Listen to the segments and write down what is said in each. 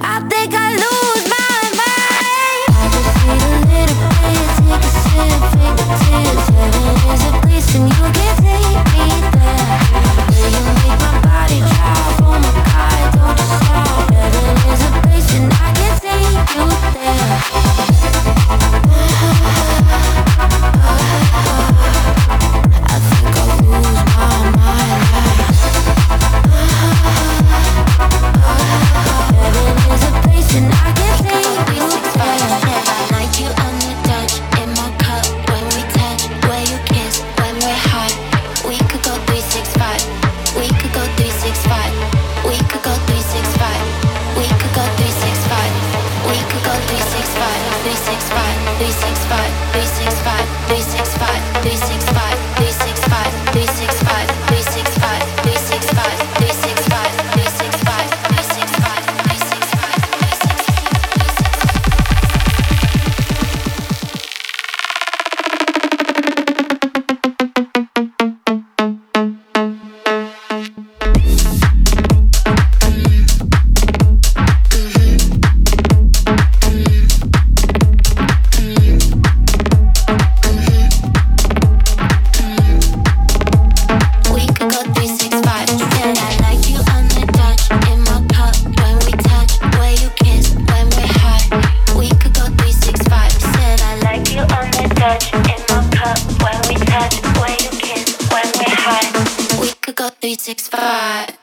I think I lose my mind. I just need a little bit, take a sip. 365, 365, 365, 365.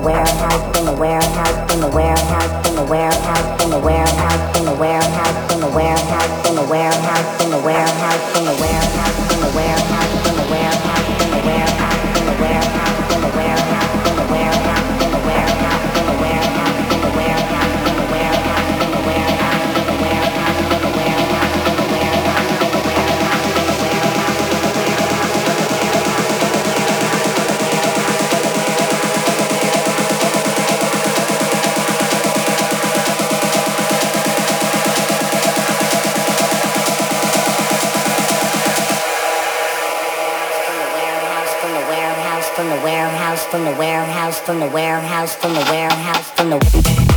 warehouse. from the warehouse, from the warehouse, from the.